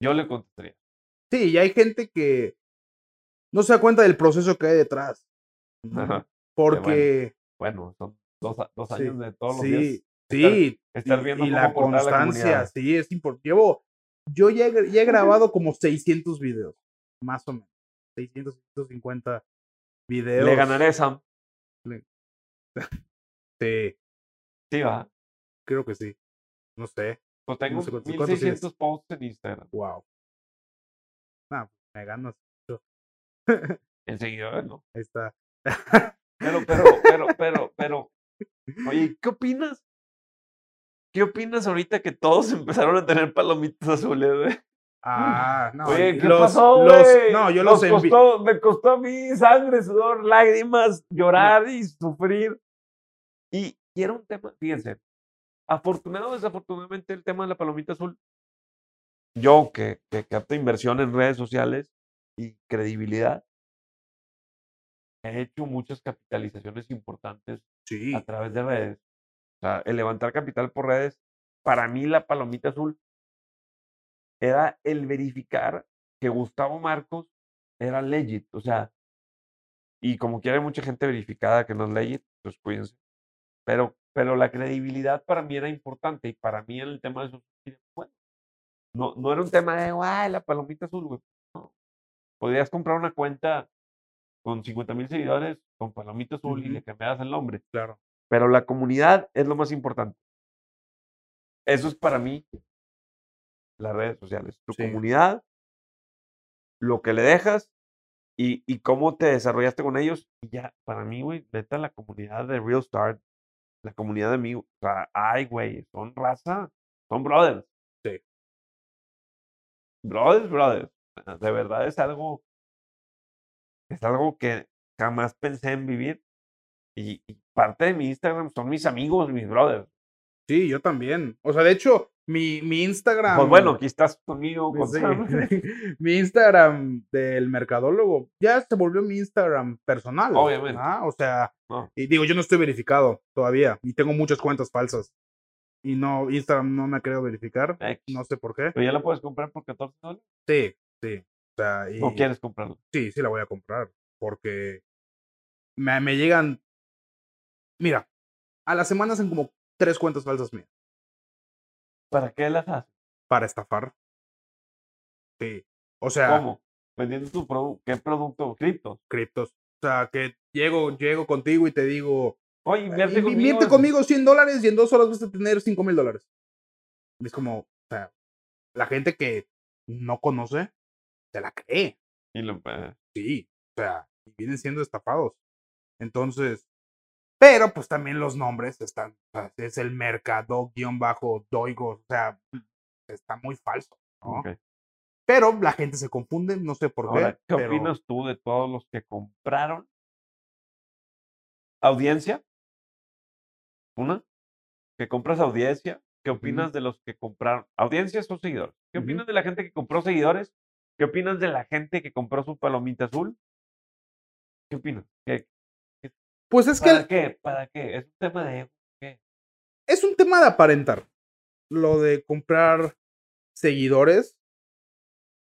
yo le contestaría. Sí, y hay gente que no se da cuenta del proceso que hay detrás. Ajá. Porque. Bueno, son dos, dos Sí, años de todos los sí, días. sí. estar y- viendo y la constancia, sí, es importante. Llevo. Yo ya he, ya he grabado como 600 videos, más o menos. 600, 650 videos. Le ganaré Sam. Sí, Sí, va. creo que sí. No sé. Pues tengo No sé cuántos- cuántos 1600 posts en Instagram. Wow. Ah, me ganas. En seguidores, ¿no? Ahí está. Pero, pero, pero, pero, pero. Oye, ¿qué opinas? ¿Qué opinas ahorita que todos empezaron a tener palomitas azules, güey? Ah, no. Oye, ¿qué los- pasó, los- no, yo los envi- costó, Me costó a mí sangre, sudor, lágrimas, llorar y sufrir. Y, y era un tema, fíjense, afortunado o desafortunadamente el tema de la palomita azul, yo que, que capto inversión en redes sociales y credibilidad, he hecho muchas capitalizaciones importantes Sí. a través de redes. Sea, el levantar capital por redes, para mí la palomita azul era el verificar que Gustavo Marcos era legit. O sea, y como quiera hay mucha gente verificada que no es legit, pues cuídense. Pero, pero la credibilidad para mí era importante y para mí en el tema de media, bueno, no, no era un tema de, ay, la palomita azul, güey. No. Podrías comprar una cuenta con 50 mil seguidores con palomita azul y Ujú. le cambiabas el nombre Claro. Pero la comunidad es lo más importante. Eso es para mí las redes sociales. Tu Sí. comunidad, lo que le dejas y, y cómo te desarrollaste con ellos. Y ya, para mí, güey, neta, la comunidad de Real Start, la comunidad de mí, o sea, ay, güey, son raza, son brothers. Sí. Brothers, brothers. Ah, De verdad es algo, es algo que jamás pensé en vivir. Y, y parte de mi Instagram son mis amigos, mis brothers. Sí, yo también. O sea, de hecho, mi, mi Instagram. Pues bueno, aquí estás conmigo. Sí, mi Instagram del mercadólogo ya se volvió mi Instagram personal. Obviamente. Ah, O sea, No. y digo, yo no estoy verificado todavía y tengo muchas cuentas falsas. Y no, Instagram no me ha querido verificar. X. No sé por qué. Pero ya la puedes comprar por 14 dólares. Sí, sí. O sea, y, No quieres comprarlo. sí, sí la voy a comprar. Porque me, me llegan. Mira, a la semana hacen como tres cuentas falsas mías ¿Para qué las haces? para estafar. Sí. O sea, ¿Cómo? Vendiendo tu producto. ¿Qué producto? Criptos. criptos. O sea, que llego, llego contigo y te digo, Oye, invierte "Invi- conmigo. invierte conmigo 100 dólares y en dos horas vas a tener 5 mil dólares. Es como, o sea, la gente que no conoce, se la cree. Y lo- eh, Sí, o sea, y vienen siendo estafados. Entonces, pero pues también los nombres están, o sea, es el mercado guion bajo doigo, o sea, está muy falso, ¿no? Pero la gente se confunde, no sé por Ahora, qué. ¿qué pero- opinas tú de todos los que compraron audiencia? Una, que compras audiencia. ¿Qué opinas de los que compraron audiencias o seguidores? ¿Qué opinas de la gente que compró seguidores? ¿Qué opinas de la gente que compró su palomita azul? ¿Qué opinas? ¿Qué, Pues es que ¿Para qué? ¿Para qué? Es un tema de. ¿qué? es un tema de aparentar. Lo de comprar seguidores.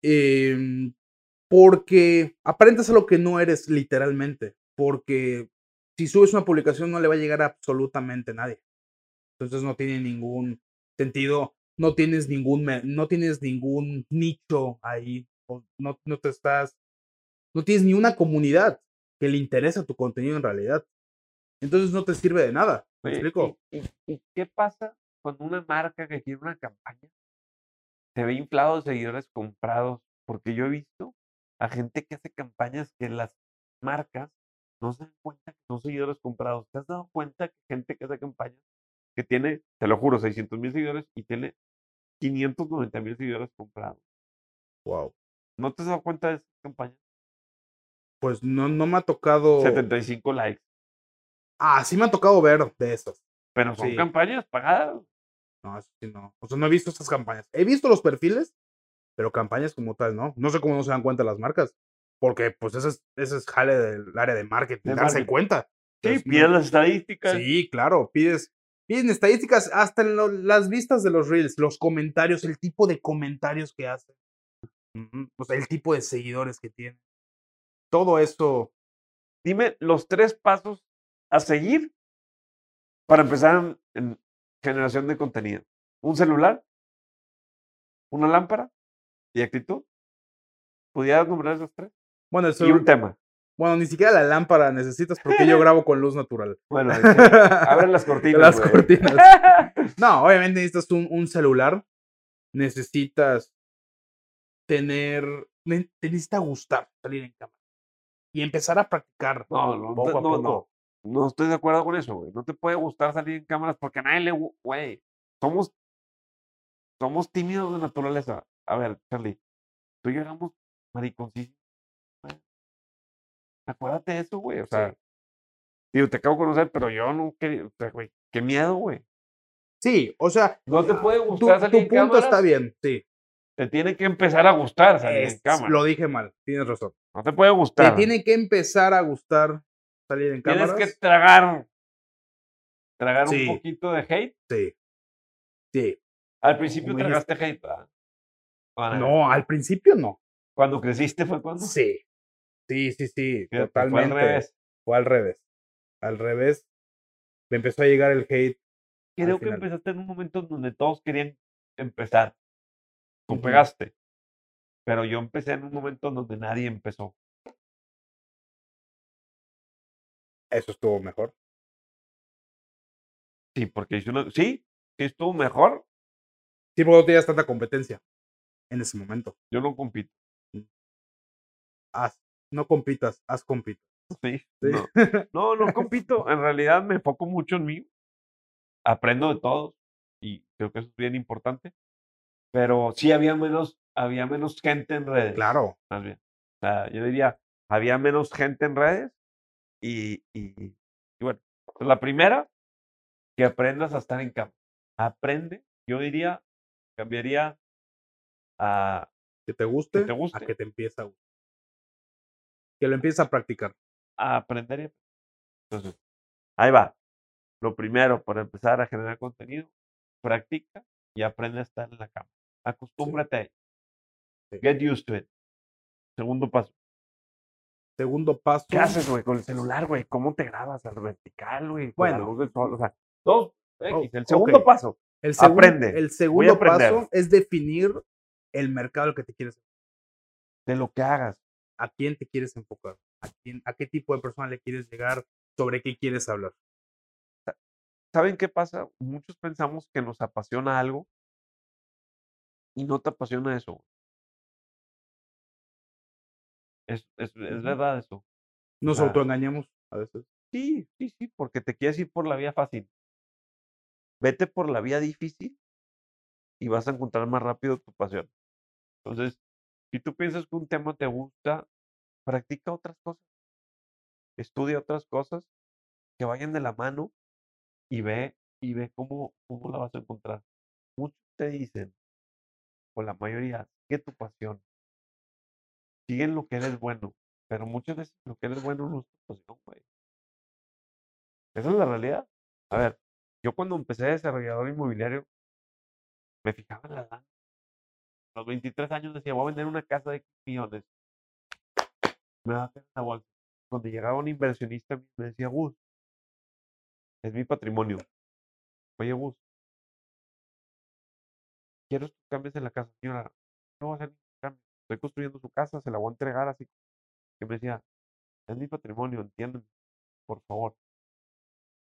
em, porque aparentas a lo que no eres literalmente. Porque si subes una publicación no le va a llegar a absolutamente nadie. Entonces no tiene ningún sentido. No tienes ningún, no tienes ningún nicho ahí. no, no te estás. No tienes ni una comunidad que le interesa tu contenido en realidad. Entonces no te sirve de nada. ¿Me Oye, explico? ¿y, y- y qué pasa cuando una marca que quiere una campaña se ve inflado de seguidores comprados? Porque yo he visto a gente que hace campañas que las marcas no se dan cuenta que son seguidores comprados. ¿Te has dado cuenta que gente que hace campañas que tiene, te lo juro, 600 mil seguidores y tiene 590 mil seguidores comprados? Wow. ¿No te has dado cuenta de esas campañas? Pues no, no me ha tocado. 75 likes. Ah, sí me ha tocado ver de esas. Pero son Sí. campañas pagadas. No, eso sí no. O sea, no he visto estas campañas. He visto los perfiles, pero campañas como tal, ¿no? No sé cómo no se dan cuenta las marcas. Porque, pues, ese es, ese es jale del área de marketing, De darse marketing. cuenta. Sí, no- piden las estadísticas. Sí, claro, pides, piden estadísticas hasta en lo- las vistas de los reels, los comentarios, el tipo de comentarios que hacen, o sea, el tipo de seguidores que tienen. Todo eso, Dime los tres pasos a seguir para empezar en, en generación de contenido. Un celular, una lámpara y actitud. ¿Pudieras nombrar esos tres? bueno, el Y un tema. bueno, ni siquiera la lámpara necesitas porque yo grabo con luz natural. Bueno, es que abren las cortinas. Las cortinas. No, obviamente necesitas un, un celular, necesitas tener, ne- te necesita gustar salir en cámara y empezar a practicar No, no, poco no, a no, poco. no. No estoy de acuerdo con eso, güey. No te puede gustar salir en cámaras porque a nadie le... Güey, somos, somos tímidos de naturaleza. A ver, Charlie, tú éramos mariconcísimos. Acuérdate de eso, güey. O sea, digo, te acabo de conocer, pero yo no quería, o sea, güey, qué miedo, güey. Sí, o sea, No te puede tu, gustar tu salir en punto está bien, sí. Te tiene que empezar a gustar salir en cámara. lo dije mal, tienes razón. No te puede Te gustar. tiene que empezar a gustar salir en Tienes cámaras. que tragar, tragar Sí. un poquito de hate. Sí. Sí. Al principio Como tragaste hate, no, al principio no. Cuando creciste fue cuando. Sí. Sí, sí, sí. Totalmente. Fue al revés. Fue al revés. Al revés. Me empezó a llegar el hate. Creo que empezaste en un momento en donde todos querían empezar. Tú pegaste. Pero yo empecé en un momento en donde nadie empezó. Eso estuvo mejor. Sí, porque hice una. Sí, sí estuvo mejor. Sí, porque no tenías tanta competencia en ese momento. Yo no compito. Haz, no compitas, haz compitas. Sí. Sí. No. no, no compito. En realidad me enfoco mucho en mí. Aprendo de todos. Y creo que eso es bien importante. Pero sí había menos, había menos gente en redes. Claro. más bien. O sea, yo diría, había menos gente en redes y, y, y bueno, pues la primera, que aprendas a estar en campo. Aprende, yo diría, cambiaría a Que te guste, te guste. a que te empiece a gustar. Que lo empieces a practicar. a aprender. Entonces, ahí va. Lo primero, para empezar a generar contenido, practica y aprende a estar en la cama. Acostúmbrate a ello. Sí. Get used to it. Segundo paso. Segundo paso. ¿Qué haces, güey, con el celular, güey? ¿Cómo te grabas al vertical, güey? Bueno. luz del sol, o sea, dos, X. El segundo paso, El, Aprende. el segundo paso es definir el mercado al que te quieres de lo que hagas. a quién te quieres enfocar, a quién, a qué tipo de persona le quieres llegar, sobre qué quieres hablar. ¿Saben qué pasa? Muchos pensamos que nos apasiona algo y no te apasiona eso. Es, es, es verdad eso. Nos Ah. autoengañamos a veces. Sí, sí, sí, porque te quieres ir por la vía fácil. Vete por la vía difícil y vas a encontrar más rápido tu pasión. Entonces, si tú piensas que un tema te gusta, practica otras cosas. Estudia otras cosas que vayan de la mano y ve y ve cómo, cómo la vas a encontrar. Muchos te dicen, o la mayoría, sigue tu pasión. Sigue en lo que eres bueno. Pero muchas veces lo que eres bueno no es tu pasión, güey. Esa es la realidad. A ver, yo cuando empecé de desarrollador inmobiliario, me fijaba en la lana. A los 23 años decía, voy a vender una casa de millones. Me va a hacer una bolsa. Cuando llegaba un inversionista me decía, Gus, es mi patrimonio. Oye, Gus, quiero estos cambios en la casa, señora. No voy a hacer ningún cambio. Estoy construyendo su casa, se la voy a entregar así. Que me decía, es mi patrimonio, entiéndeme, por favor.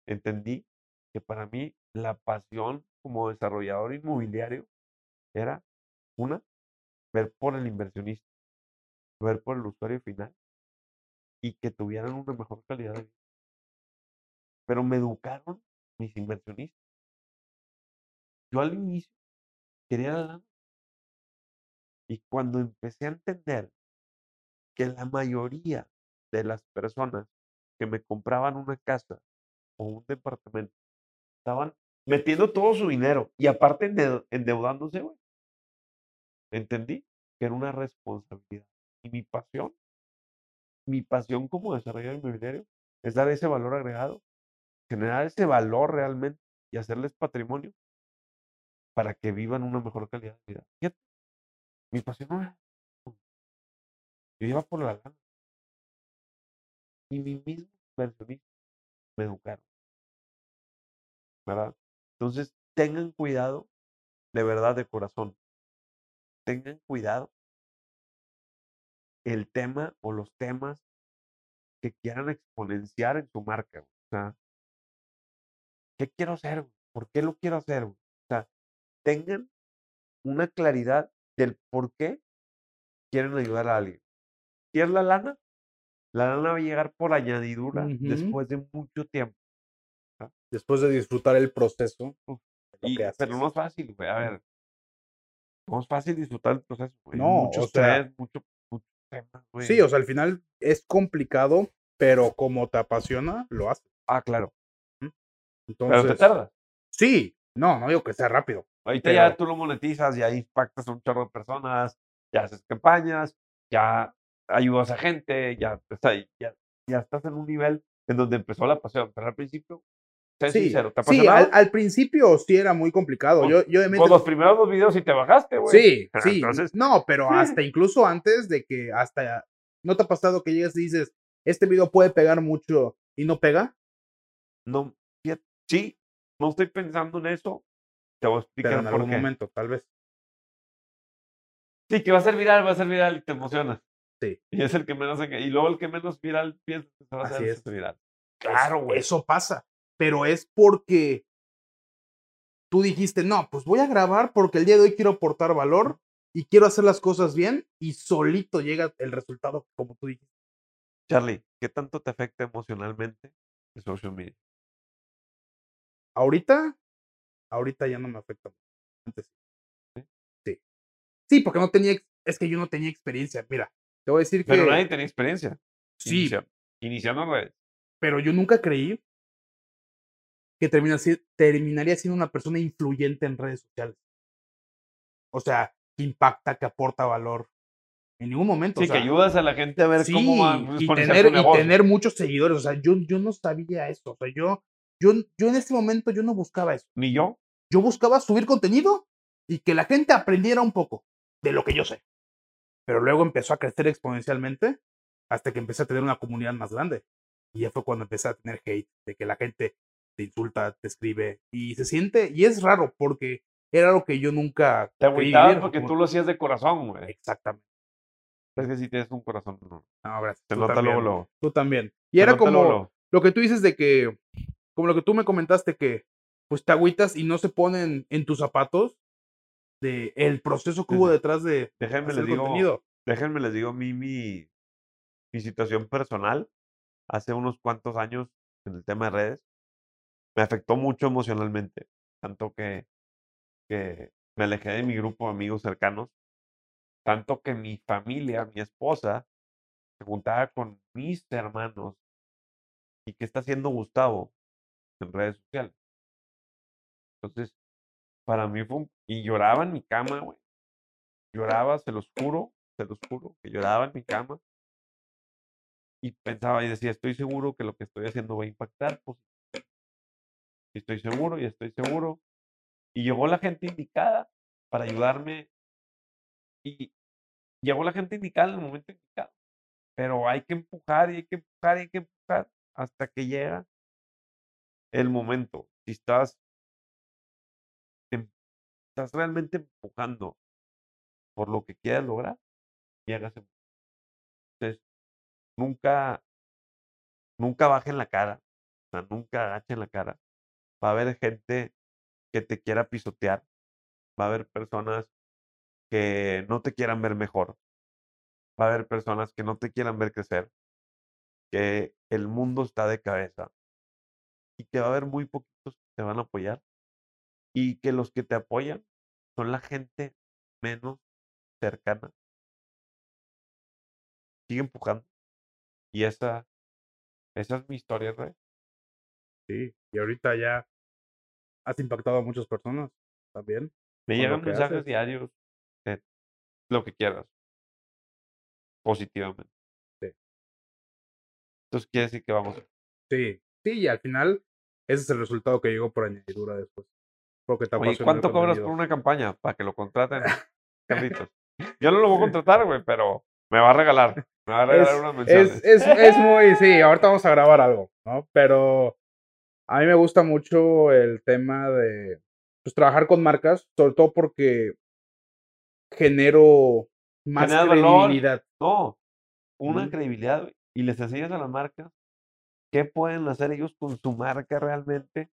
Entendí que para mí la pasión como desarrollador inmobiliario era una, ver por el inversionista, ver por el usuario final y que tuvieran una mejor calidad de vida. Pero me educaron mis inversionistas. Yo al inicio lana. Y cuando empecé a entender que la mayoría de las personas que me compraban una casa o un departamento estaban metiendo todo su dinero y aparte ende- endeudándose, güey. Entendí que era una responsabilidad. Y mi pasión, mi pasión como desarrollador inmobiliario es dar ese valor agregado, generar ese valor realmente y hacerles patrimonio para que vivan una mejor calidad de vida. Mi pasión no. Yo iba por la lana. Y mi mismo inversionista me educaron. ¿Verdad? Entonces, tengan cuidado, de verdad, de corazón. Tengan cuidado el tema o los temas que quieran exponenciar en su marca. O sea, ¿qué quiero hacer? ¿Por qué lo quiero hacer? Sea, tengan una claridad del por qué quieren ayudar a alguien. ¿Quieres la lana? La lana va a llegar por añadidura después de mucho tiempo. Después de disfrutar el proceso. Y- pero no es fácil, güey. A ver, No es fácil disfrutar el proceso, güey. No, mucho o sea estrés, mucho, mucho tema, güey. Sí, o sea, al final es complicado, pero como te apasiona, lo haces. Ah, claro. Pero te Entonces, tardas. sí, no, no digo que sea rápido. Ahorita ya Pero- tú lo monetizas, ya impactas a un chorro de personas, ya haces campañas, ya ayudas a gente, ya, o sea, ya, ya estás en un nivel en donde empezó la pasión. Pero al principio, sé Sí, sincero, ¿te sí, al, al principio sí era muy complicado. Con- Yo, yo obviamente Con los primeros dos videos y te bajaste, güey. Sí, sí. Entonces- no, pero hasta incluso antes de que hasta ¿no te ha pasado que llegas y dices, este video puede pegar mucho y no pega? No, sí, no estoy pensando en eso. Te voy a explicar Pero en por algún qué. momento, tal vez. Sí, que va a ser viral, va a ser viral y te emociona. Sí. Y es el que menos, y luego el que menos viral piensa que se va a Así hacer es. viral. Claro, güey. Eso pasa. Pero es porque tú dijiste, no, pues voy a grabar porque el día de hoy quiero aportar valor y quiero hacer las cosas bien y solito llega el resultado como tú dijiste. Charlie, ¿qué tanto te afecta emocionalmente el social media? Ahorita, ahorita ya no me afecta. mucho. Antes ¿Sí? sí. Porque no tenía, es que yo no tenía experiencia. Mira, te voy a decir que Pero nadie tenía experiencia. sí, Inicia- iniciando redes. pero yo nunca creí que terminaría siendo una persona influyente en redes sociales. O sea, que impacta, que aporta valor. En ningún momento. Sí, o sea, que ayudas a la gente a ver cómo va pues, y tener, y tener muchos seguidores. O sea, yo, yo no sabía eso. O sea, yo, yo, yo en ese momento yo no buscaba eso. Ni yo. Yo buscaba subir contenido y que la gente aprendiera un poco de lo que yo sé. Pero luego empezó a crecer exponencialmente hasta que empecé a tener una comunidad más grande. Y ya fue cuando empecé a tener hate, de que la gente te insulta, te escribe y se siente, y es raro porque era algo que yo nunca Te agüitabas porque como- tú lo hacías de corazón, güey. Exactamente. Es que si tienes un corazón, no. No, gracias. Tú nota también, luego. Tú también. Y era como lo que tú dices de que, como lo que tú me comentaste que pues te agüitas y no se ponen en tus zapatos de el proceso que hubo detrás de Déjenme hacer les digo, contenido. déjenme les digo mí mi, mi situación personal. Hace unos cuantos años en el tema de redes, me afectó mucho emocionalmente. Tanto que, que me alejé de mi grupo de amigos cercanos. Tanto que mi familia, mi esposa, se juntaba con mis hermanos. ¿Y qué está haciendo Gustavo en redes sociales? Entonces, para mí fue un... Y lloraba en mi cama, güey. Lloraba, se los juro, se los juro, que lloraba en mi cama. Y pensaba y decía, estoy seguro que lo que estoy haciendo va a impactar. Pues, estoy seguro y estoy seguro. Y llegó la gente indicada para ayudarme. Y llegó la gente indicada en el momento indicado. Pero hay que empujar y hay que empujar y hay que empujar hasta que llega el momento. Si estás, estás realmente empujando por lo que quieras lograr, llegas. a- Entonces, nunca, nunca bajen la cara, o sea, nunca agachen la cara. Va a haber gente que te quiera pisotear, va a haber personas que no te quieran ver mejor, va a haber personas que no te quieran ver crecer, que el mundo está de cabeza y que va a haber muy poquitos que te van a apoyar y que los que te apoyan son la gente menos cercana. Sigue empujando. Y esa, esa es mi historia, Rey. Sí, y ahorita ya has impactado a muchas personas también. Me llegan mensajes haces. diarios de lo que quieras. Positivamente. Sí. Entonces quiere decir que vamos. Sí, sí, y al final ese es el resultado que llegó por añadidura después. Porque Oye, ¿cuánto cobras por una campaña para que lo contraten, Carlitos? Yo no lo voy a contratar, güey, pero me va a regalar. Me va a regalar es, unas menciones. es, es, es muy, sí, ahorita vamos a grabar algo, ¿no? Pero a mí me gusta mucho el tema de pues, trabajar con marcas, sobre todo porque genero más valor. credibilidad. No, una Ujú. credibilidad güey, y les enseñas a las marcas qué pueden hacer ellos con su marca realmente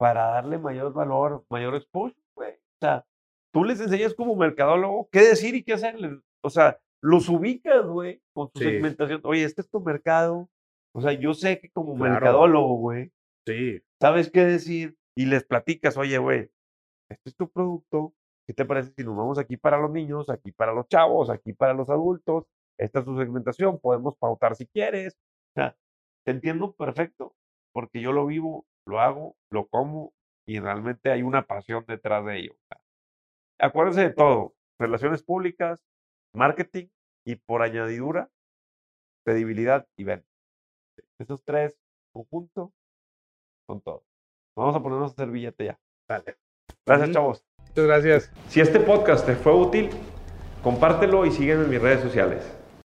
para darle mayor valor, mayor exposure, güey. O sea, tú les enseñas como mercadólogo qué decir y qué hacer. O sea, los ubicas, güey, con su Sí. segmentación. Oye, este es tu mercado. O sea, yo sé que como Claro. mercadólogo, güey, Sí, sabes qué decir y les platicas, oye, güey, este es tu producto, ¿qué te parece si nos vamos aquí para los niños, aquí para los chavos, aquí para los adultos? Esta es su segmentación, podemos pautar si quieres. O sea, te entiendo perfecto, porque yo lo vivo, lo hago, lo como y realmente hay una pasión detrás de ello. acuérdense de todo, relaciones públicas, marketing y por añadidura, credibilidad y venta. Esos tres conjuntos son todo. Vamos a ponernos a hacer billete ya. Dale. Gracias, chavos. Muchas gracias. Si este podcast te fue útil, compártelo y sígueme en mis redes sociales.